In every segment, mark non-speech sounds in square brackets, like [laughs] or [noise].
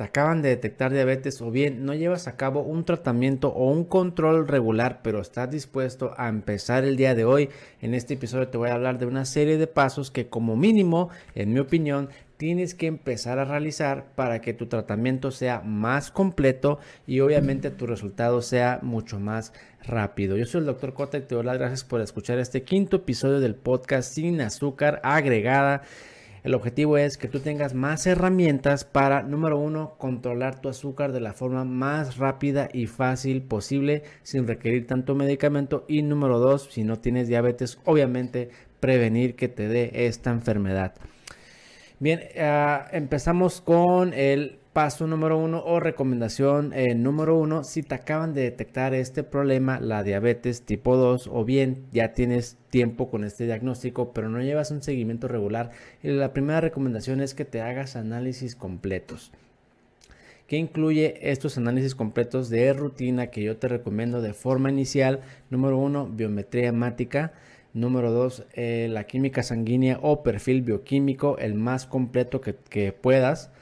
te acaban de detectar diabetes o bien no llevas a cabo un tratamiento o un control regular, pero estás dispuesto a empezar el día de hoy, en este episodio te voy a hablar de una serie de pasos que como mínimo, en mi opinión, tienes que empezar a realizar para que tu tratamiento sea más completo y obviamente tu resultado sea mucho más rápido. Yo soy el doctor Cota y te doy las gracias por escuchar este quinto episodio del podcast sin azúcar agregada. El objetivo es que tú tengas más herramientas para, número uno, controlar tu azúcar de la forma más rápida y fácil posible sin requerir tanto medicamento. Y número dos, si no tienes diabetes, obviamente prevenir que te dé esta enfermedad. Bien, uh, empezamos con el paso número uno o recomendación eh, número uno. Si te acaban de detectar este problema, la diabetes tipo 2, o bien ya tienes tiempo con este diagnóstico, pero no llevas un seguimiento regular, la primera recomendación es que te hagas análisis completos. que incluye estos análisis completos de rutina que yo te recomiendo de forma inicial? Número uno, biometría hemática. Número 2, eh, la química sanguínea o perfil bioquímico, el más completo que, puedas.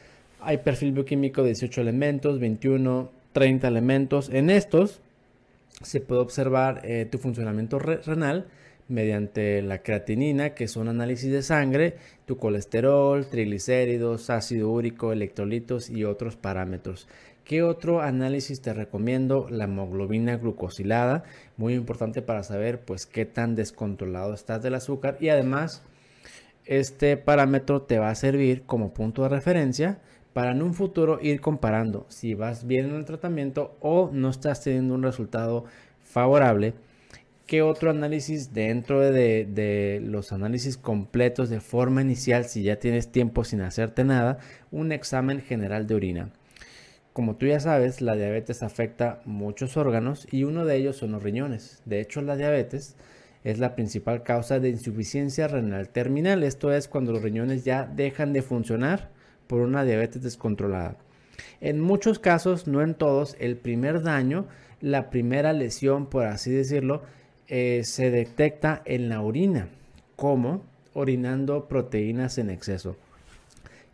Hay perfil bioquímico de 18 elementos, 21, 30 elementos. En estos se puede observar eh, tu funcionamiento renal mediante la creatinina, que son análisis de sangre, tu colesterol, triglicéridos, ácido úrico, electrolitos y otros parámetros. ¿Qué otro análisis te recomiendo? La hemoglobina glucosilada, muy importante para saber pues qué tan descontrolado estás del azúcar y además este parámetro te va a servir como punto de referencia para en un futuro ir comparando si vas bien en el tratamiento o no estás teniendo un resultado favorable. ¿Qué otro análisis dentro de, los análisis completos de forma inicial, si ya tienes tiempo sin hacerte nada, un examen general de orina? Como tú ya sabes, la diabetes afecta muchos órganos y uno de ellos son los riñones. De hecho, la diabetes es la principal causa de insuficiencia renal terminal. Esto es cuando los riñones ya dejan de funcionar por una diabetes descontrolada. En muchos casos, no en todos, el primer daño, la primera lesión, por así decirlo, eh, se detecta en la orina, como orinando proteínas en exceso.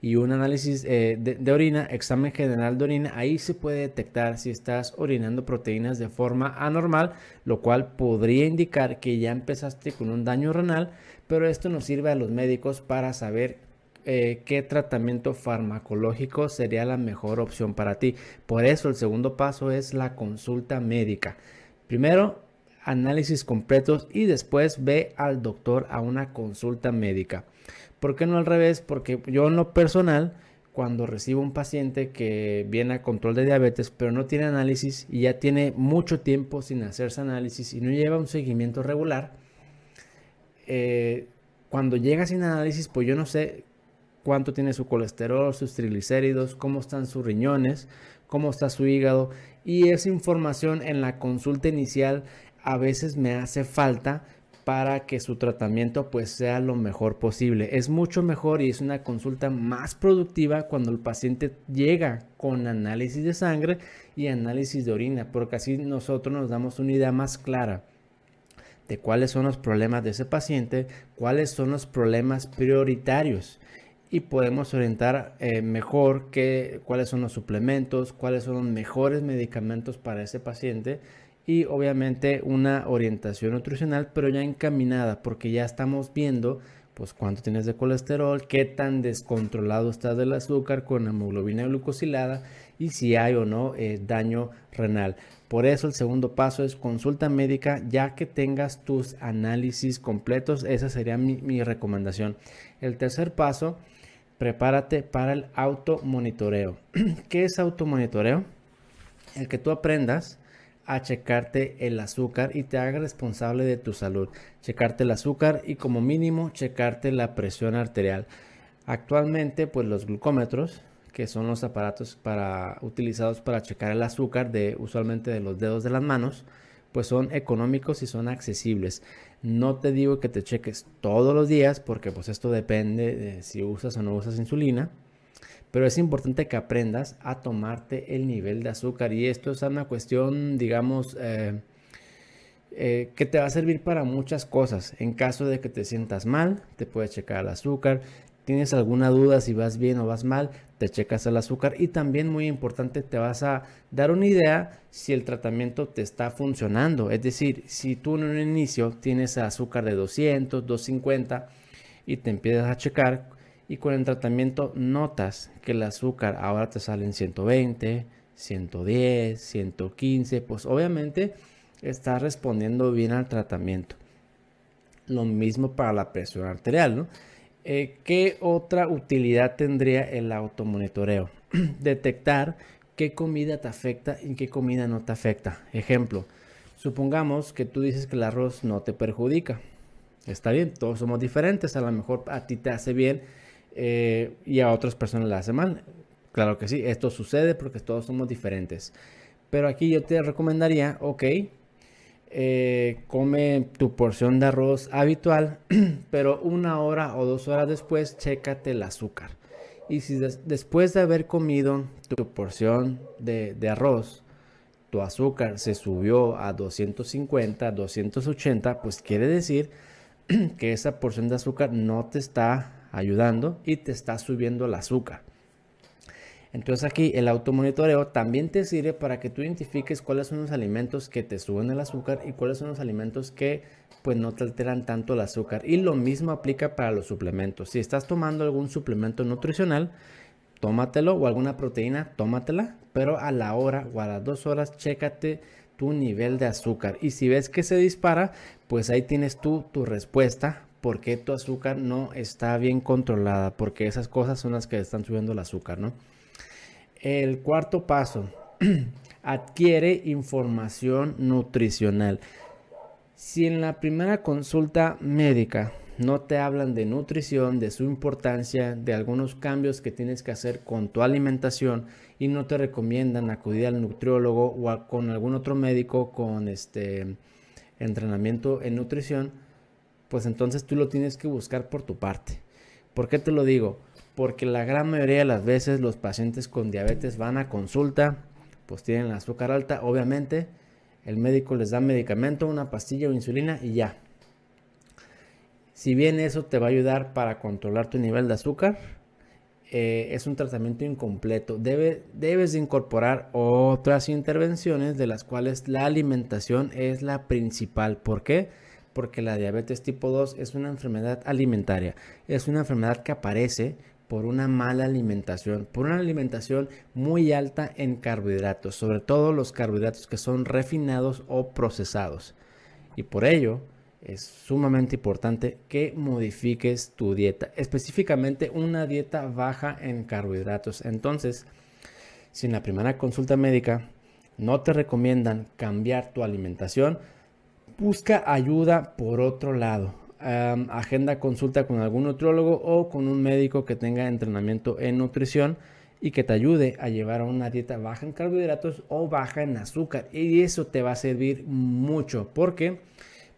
Y un análisis eh, de, orina, examen general de orina, ahí se puede detectar si estás orinando proteínas de forma anormal, lo cual podría indicar que ya empezaste con un daño renal, pero esto nos sirve a los médicos para saber eh, qué tratamiento farmacológico sería la mejor opción para ti. Por eso el segundo paso es la consulta médica. Primero, análisis completos y después ve al doctor a una consulta médica. ¿Por qué no al revés? Porque yo en lo personal, cuando recibo un paciente que viene a control de diabetes, pero no tiene análisis y ya tiene mucho tiempo sin hacerse análisis y no lleva un seguimiento regular, eh, cuando llega sin análisis, pues yo no sé cuánto tiene su colesterol, sus triglicéridos, cómo están sus riñones, cómo está su hígado. Y esa información en la consulta inicial a veces me hace falta para que su tratamiento pues sea lo mejor posible. Es mucho mejor y es una consulta más productiva cuando el paciente llega con análisis de sangre y análisis de orina, porque así nosotros nos damos una idea más clara de cuáles son los problemas de ese paciente, cuáles son los problemas prioritarios y podemos orientar eh, mejor que, cuáles son los suplementos, cuáles son los mejores medicamentos para ese paciente y obviamente una orientación nutricional, pero ya encaminada, porque ya estamos viendo pues cuánto tienes de colesterol, qué tan descontrolado estás del azúcar con hemoglobina glucosilada y si hay o no eh, daño renal. Por eso el segundo paso es consulta médica ya que tengas tus análisis completos. Esa sería mi, mi recomendación. El tercer paso, prepárate para el automonitoreo. [clears throat] ¿Qué es automonitoreo? El que tú aprendas a checarte el azúcar y te haga responsable de tu salud. Checarte el azúcar y como mínimo checarte la presión arterial. Actualmente pues los glucómetros que son los aparatos para, utilizados para checar el azúcar de usualmente de los dedos de las manos pues son económicos y son accesibles. No te digo que te cheques todos los días porque pues esto depende de si usas o no usas insulina pero es importante que aprendas a tomarte el nivel de azúcar y esto es una cuestión, digamos, eh, eh, que te va a servir para muchas cosas. En caso de que te sientas mal, te puedes checar el azúcar. Tienes alguna duda si vas bien o vas mal, te checas el azúcar y también muy importante te vas a dar una idea si el tratamiento te está funcionando. Es decir, si tú en un inicio tienes azúcar de 200, 250 y te empiezas a checar y con el tratamiento notas que el azúcar ahora te sale en 120, 110, 115, pues obviamente estás respondiendo bien al tratamiento. Lo mismo para la presión arterial, ¿no? Eh, ¿Qué otra utilidad tendría el automonitoreo? [clears throat] Detectar qué comida te afecta y qué comida no te afecta. Ejemplo, supongamos que tú dices que el arroz no te perjudica. Está bien, todos somos diferentes. A lo mejor a ti te hace bien eh, y a otras personas le hace mal. Claro que sí, esto sucede porque todos somos diferentes. Pero aquí yo te recomendaría, ok, eh, come tu porción de arroz habitual, [clears throat] pero una hora o dos horas después, chécate el azúcar. Y si después de haber comido tu porción de, de arroz, tu azúcar se subió a 250, 280, pues quiere decir [clears throat] que esa porción de azúcar no te está ayudando y te está subiendo el azúcar. Entonces aquí el automonitoreo también te sirve para que tú identifiques cuáles son los alimentos que te suben el azúcar y cuáles son los alimentos que pues no te alteran tanto el azúcar. Y lo mismo aplica para los suplementos. Si estás tomando algún suplemento nutricional, tómatelo o alguna proteína, tómatela, pero a la hora o a las dos horas, chécate tu nivel de azúcar. Y si ves que se dispara, pues ahí tienes tú tu respuesta porque tu azúcar no está bien controlada, porque esas cosas son las que están subiendo el azúcar, ¿no? El cuarto paso, [clears throat] adquiere información nutricional. Si en la primera consulta médica no te hablan de nutrición, de su importancia, de algunos cambios que tienes que hacer con tu alimentación y no te recomiendan acudir al nutriólogo o con algún otro médico con este entrenamiento en nutrición, pues entonces tú lo tienes que buscar por tu parte. ¿Por qué te lo digo? Porque la gran mayoría de las veces los pacientes con diabetes van a consulta, pues tienen el azúcar alta, obviamente el médico les da medicamento, una pastilla o insulina y ya. Si bien eso te va a ayudar para controlar tu nivel de azúcar, eh, es un tratamiento incompleto. debes de incorporar otras intervenciones de las cuales la alimentación es la principal. ¿Por qué? Porque la diabetes tipo 2 es una enfermedad alimentaria. Es una enfermedad que aparece por una mala alimentación, por una alimentación muy alta en carbohidratos, sobre todo los carbohidratos que son refinados o procesados. Y por ello es sumamente importante que modifiques tu dieta, específicamente una dieta baja en carbohidratos. Entonces, si en la primera consulta médica no te recomiendan cambiar tu alimentación, busca ayuda por otro lado agenda consulta con algún nutriólogo o con un médico que tenga entrenamiento en nutrición y que te ayude a llevar a una dieta baja en carbohidratos o baja en azúcar. Y eso te va a servir mucho porque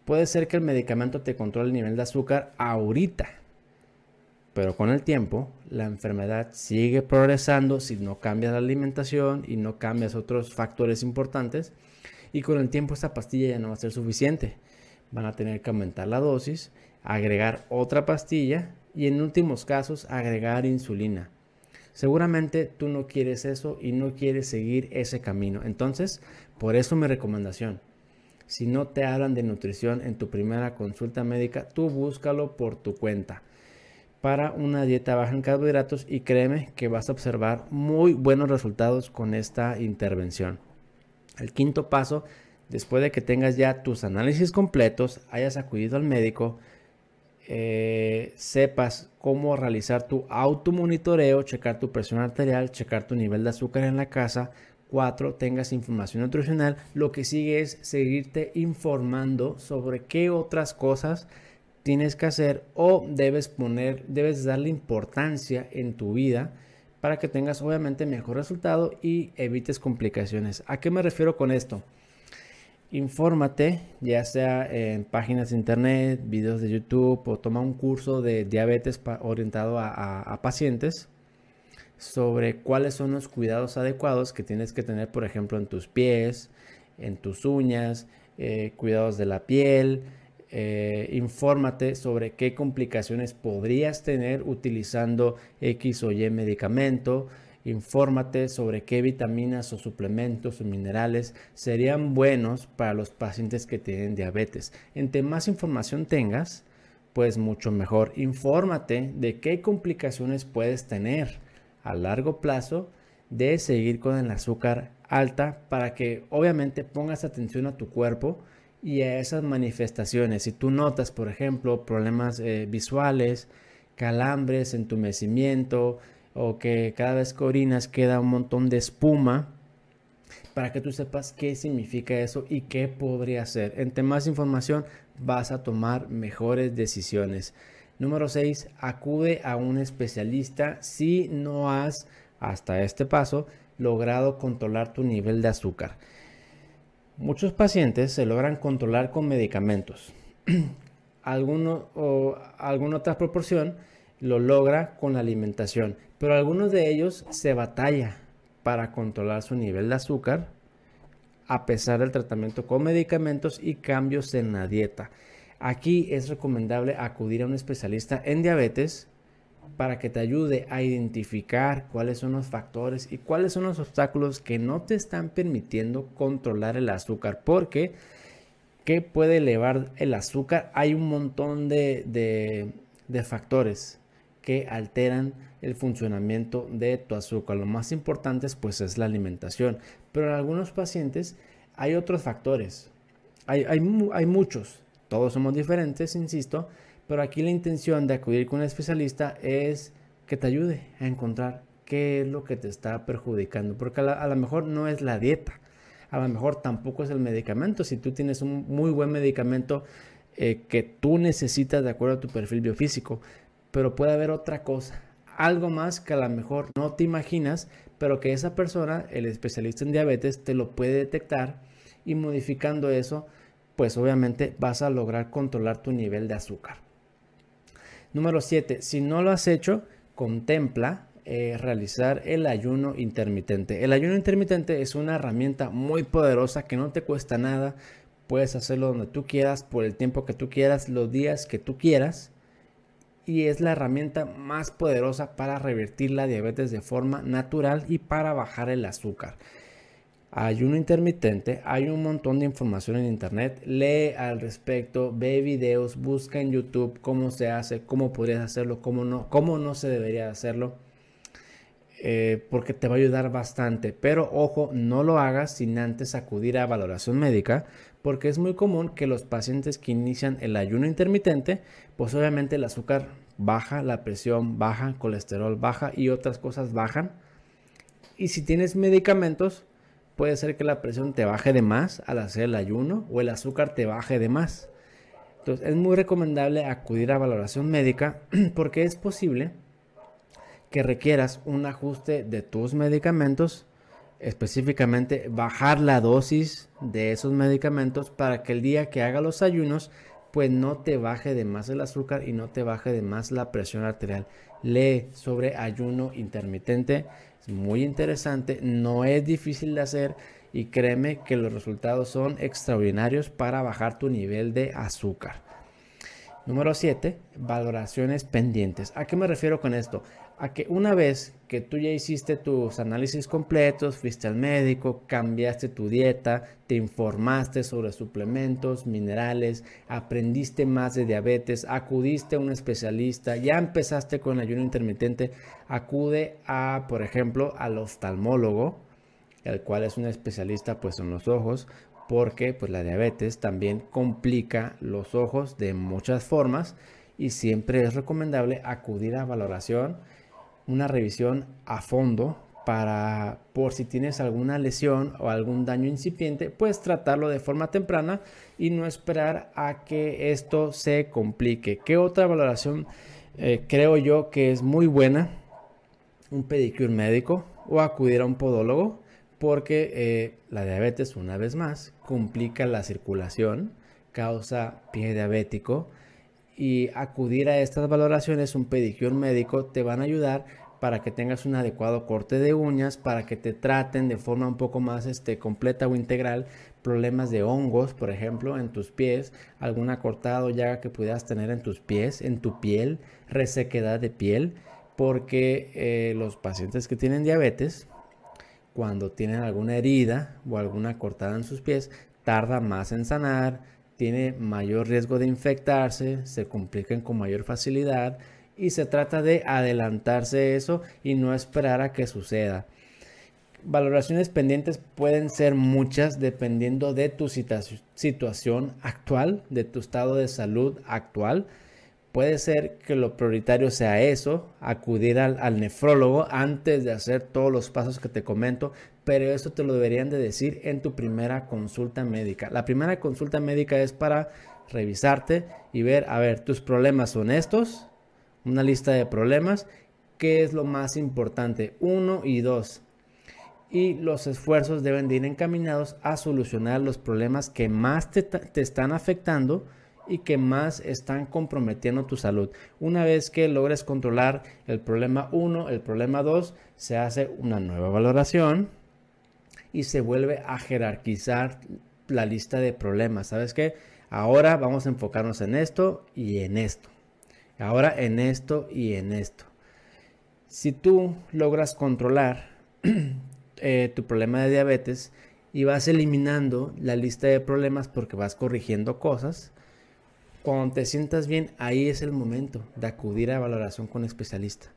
puede ser que el medicamento te controle el nivel de azúcar ahorita. Pero con el tiempo, la enfermedad sigue progresando si no cambias la alimentación y no cambias otros factores importantes. Y con el tiempo esta pastilla ya no va a ser suficiente van a tener que aumentar la dosis, agregar otra pastilla y en últimos casos agregar insulina. Seguramente tú no quieres eso y no quieres seguir ese camino. Entonces, por eso mi recomendación. Si no te hablan de nutrición en tu primera consulta médica, tú búscalo por tu cuenta para una dieta baja en carbohidratos y créeme que vas a observar muy buenos resultados con esta intervención. El quinto paso después de que tengas ya tus análisis completos, hayas acudido al médico, eh, sepas cómo realizar tu automonitoreo, checar tu presión arterial, checar tu nivel de azúcar en la casa. Cuatro, tengas información nutricional. Lo que sigue es seguirte informando sobre qué otras cosas tienes que hacer o debes poner, debes darle importancia en tu vida para que tengas obviamente mejor resultado y evites complicaciones. ¿A qué me refiero con esto? Infórmate, ya sea en páginas de internet, videos de YouTube o toma un curso de diabetes orientado a, pacientes sobre cuáles son los cuidados adecuados que tienes que tener, por ejemplo, en tus pies, en tus uñas, eh, cuidados de la piel, eh, infórmate sobre qué complicaciones podrías tener utilizando X o Y medicamento. Infórmate sobre qué vitaminas o suplementos o minerales serían buenos para los pacientes que tienen diabetes. Entre más información tengas, pues mucho mejor. Infórmate de qué complicaciones puedes tener a largo plazo de seguir con el azúcar alta para que obviamente pongas atención a tu cuerpo y a esas manifestaciones. Si tú notas, por ejemplo, problemas eh, visuales, calambres, entumecimiento o que cada vez que orinas queda un montón de espuma, para que tú sepas qué significa eso y qué podría ser. Entre más información vas a tomar mejores decisiones. Número 6. Acude a un especialista si no has hasta este paso logrado controlar tu nivel de azúcar. Muchos pacientes se logran controlar con medicamentos. [clears throat] Alguno, o alguna otra proporción lo logra con la alimentación, pero algunos de ellos se batalla para controlar su nivel de azúcar a pesar del tratamiento con medicamentos y cambios en la dieta. Aquí es recomendable acudir a un especialista en diabetes para que te ayude a identificar cuáles son los factores y cuáles son los obstáculos que no te están permitiendo controlar el azúcar. Porque, ¿qué puede elevar el azúcar? Hay un montón de, de factores que alteran el funcionamiento de tu azúcar. Lo más importante pues es la alimentación. Pero en algunos pacientes hay otros factores. Hay, hay, hay muchos. Todos somos diferentes, insisto pero aquí la intención de acudir con un especialista es que te ayude a encontrar qué es lo que te está perjudicando. Porque a, lo mejor no es la dieta, a lo mejor tampoco es el medicamento. Si tú tienes un muy buen medicamento eh, que tú necesitas de acuerdo a tu perfil biofísico, pero puede haber otra cosa, algo más que a lo mejor no te imaginas, pero que esa persona, el especialista en diabetes, te lo puede detectar y modificando eso, pues obviamente vas a lograr controlar tu nivel de azúcar. Número 7. Si no lo has hecho, contempla eh, realizar el ayuno intermitente. El ayuno intermitente es una herramienta muy poderosa que no te cuesta nada. Puedes hacerlo donde tú quieras, por el tiempo que tú quieras, los días que tú quieras. Y es la herramienta más poderosa para revertir la diabetes de forma natural y para bajar el azúcar ayuno intermitente, hay un montón de información en internet, lee al respecto, ve videos, busca en YouTube cómo se hace, cómo podrías hacerlo, cómo no, cómo no se debería hacerlo, eh, porque te va a ayudar bastante. Pero ojo, no lo hagas sin antes acudir a valoración médica, porque es muy común que los pacientes que inician el ayuno intermitente, pues obviamente el azúcar baja, la presión baja, colesterol baja y otras cosas bajan. Y si tienes medicamentos, puede ser que la presión te baje de más al hacer el ayuno o el azúcar te baje de más. Entonces es muy recomendable acudir a valoración médica [clears throat] porque es posible que requieras un ajuste de tus medicamentos, específicamente bajar la dosis de esos medicamentos para que el día que haga los ayunos pues no te baje de más el azúcar y no te baje de más la presión arterial. Lee sobre ayuno intermitente muy interesante, no es difícil de hacer y créeme que los resultados son extraordinarios para bajar tu nivel de azúcar. Número 7, valoraciones pendientes. ¿A qué me refiero con esto? A que una vez que tú ya hiciste tus análisis completos, fuiste al médico, cambiaste tu dieta, te informaste sobre suplementos, minerales, aprendiste más de diabetes, acudiste a un especialista, ya empezaste con ayuno intermitente, acude a, por ejemplo, al oftalmólogo, el cual es un especialista pues en los ojos, porque pues la diabetes también complica los ojos de muchas formas y siempre es recomendable acudir a valoración, una revisión a fondo para por si tienes alguna lesión o algún daño incipiente, pues tratarlo de forma temprana y no esperar a que esto se complique. ¿Qué otra valoración eh, creo yo que es muy buena? Un pedicure médico o acudir a un podólogo porque eh, la diabetes, una vez más, complica la circulación, causa pie diabético y acudir a estas valoraciones, un pedicure médico, te van a ayudar para que tengas un adecuado corte de uñas, para que te traten de forma un poco más este, completa o integral problemas de hongos, por ejemplo, en tus pies, alguna cortada o llaga que pudieras tener en tus pies, en tu piel, resequedad de piel, porque eh, los pacientes que tienen diabetes, cuando tienen alguna herida o alguna cortada en sus pies, tarda más en sanar, tiene mayor riesgo de infectarse, se complican con mayor facilidad y se trata de adelantarse eso y no esperar a que suceda. Valoraciones pendientes pueden ser muchas dependiendo de tu situación actual, de tu estado de salud actual. Puede ser que lo prioritario sea eso, acudir al, nefrólogo antes de hacer todos los pasos que te comento, pero eso te lo deberían de decir en tu primera consulta médica. La primera consulta médica es para revisarte y ver, a ver, tus problemas son estos, una lista de problemas, qué es lo más importante, uno y dos. Y los esfuerzos deben de ir encaminados a solucionar los problemas que más te, te están afectando y que más están comprometiendo tu salud. Una vez que logres controlar el problema 1, el problema 2, se hace una nueva valoración y se vuelve a jerarquizar la lista de problemas. ¿Sabes qué? Ahora vamos a enfocarnos en esto y en esto. Ahora en esto y en esto. Si tú logras controlar [clears throat] eh, tu problema de diabetes y vas eliminando la lista de problemas porque vas corrigiendo cosas, cuando te sientas bien, ahí es el momento de acudir a valoración con especialista.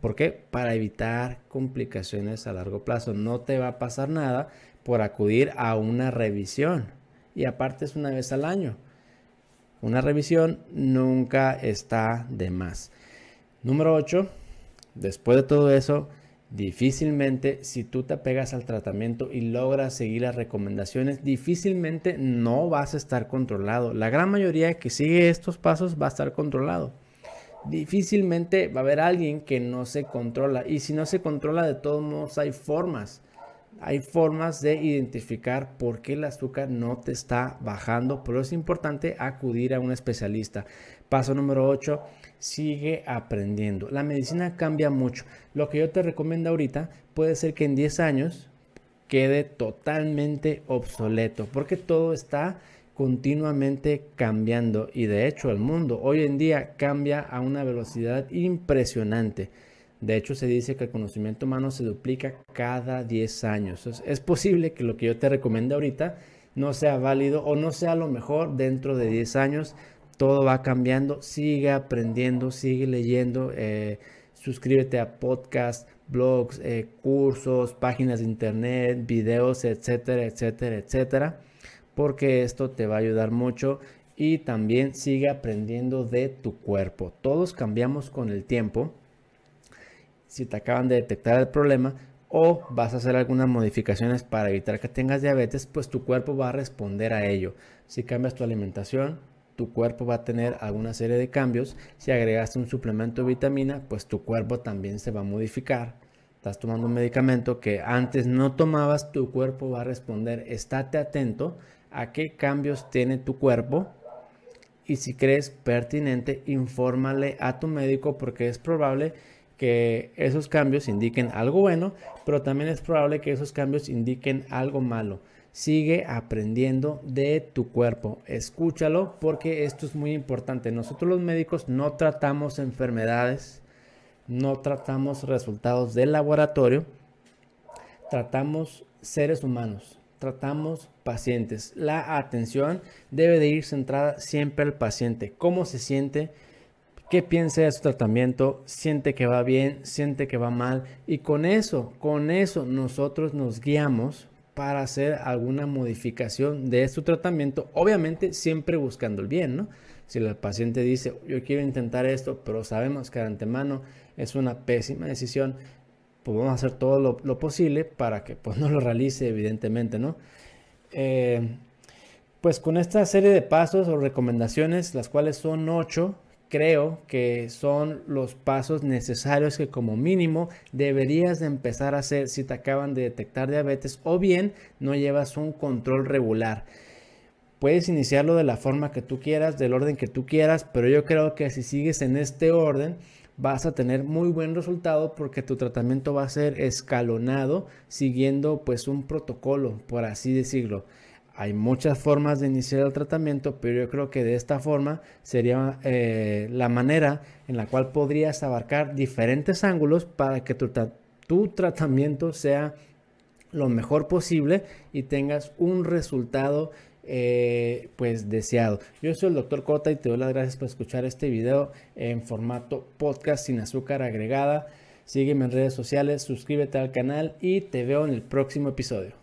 ¿Por qué? Para evitar complicaciones a largo plazo. No te va a pasar nada por acudir a una revisión. Y aparte es una vez al año. Una revisión nunca está de más. Número 8. Después de todo eso, Difícilmente, si tú te apegas al tratamiento y logras seguir las recomendaciones, difícilmente no vas a estar controlado. La gran mayoría que sigue estos pasos va a estar controlado. Difícilmente va a haber alguien que no se controla. Y si no se controla, de todos modos hay formas. Hay formas de identificar por qué el azúcar no te está bajando, pero es importante acudir a un especialista. Paso número 8 sigue aprendiendo. La medicina cambia mucho. Lo que yo te recomiendo ahorita puede ser que en 10 años quede totalmente obsoleto, porque todo está continuamente cambiando y de hecho el mundo hoy en día cambia a una velocidad impresionante. De hecho se dice que el conocimiento humano se duplica cada 10 años. es posible que lo que yo te recomiendo ahorita no sea válido o no sea lo mejor dentro de 10 años todo va cambiando, sigue aprendiendo, sigue leyendo, eh, suscríbete a podcasts, blogs, eh, cursos, páginas de internet, videos, etcétera, etcétera, etcétera, porque esto te va a ayudar mucho y también sigue aprendiendo de tu cuerpo. Todos cambiamos con el tiempo. Si te acaban de detectar el problema, o vas a hacer algunas modificaciones para evitar que tengas diabetes, pues tu cuerpo va a responder a ello. Si cambias tu alimentación, tu cuerpo va a tener alguna serie de cambios. Si agregaste un suplemento de vitamina, pues tu cuerpo también se va a modificar. Estás tomando un medicamento que antes no tomabas, tu cuerpo va a responder. Estate atento a qué cambios tiene tu cuerpo y si crees pertinente, infórmale a tu médico porque es probable que esos cambios indiquen algo bueno, pero también es probable que esos cambios indiquen algo malo sigue aprendiendo de tu cuerpo. Escúchalo porque esto es muy importante. Nosotros los médicos no tratamos enfermedades, no tratamos resultados del laboratorio, tratamos seres humanos, tratamos pacientes. La atención debe de ir centrada siempre al paciente. ¿Cómo se siente? ¿Qué piensa de su tratamiento? ¿Siente que va bien? ¿Siente que va mal? Y con eso, con eso nosotros nos guiamos para hacer alguna modificación de su tratamiento, obviamente siempre buscando el bien, ¿no? Si el paciente dice, yo quiero intentar esto, pero sabemos que de antemano es una pésima decisión, pues vamos a hacer todo lo, posible para que pues, [laughs] no lo realice, evidentemente, ¿no? Eh, pues con esta serie de pasos o recomendaciones, las cuales son ocho, creo que son los pasos necesarios que como mínimo deberías de empezar a hacer si te acaban de detectar diabetes o bien no llevas un control regular. Puedes iniciarlo de la forma que tú quieras, del orden que tú quieras, pero yo creo que si sigues en este orden vas a tener muy buen resultado porque tu tratamiento va a ser escalonado siguiendo pues un protocolo, por así decirlo. Hay muchas formas de iniciar el tratamiento, pero yo creo que de esta forma sería eh, la manera en la cual podrías abarcar diferentes ángulos para que tu, tu tratamiento sea lo mejor posible y tengas un resultado eh, pues deseado. Yo soy el doctor Cota y te doy las gracias por escuchar este video en formato podcast sin azúcar agregada. Sígueme en redes sociales, suscríbete al canal y te veo en el próximo episodio.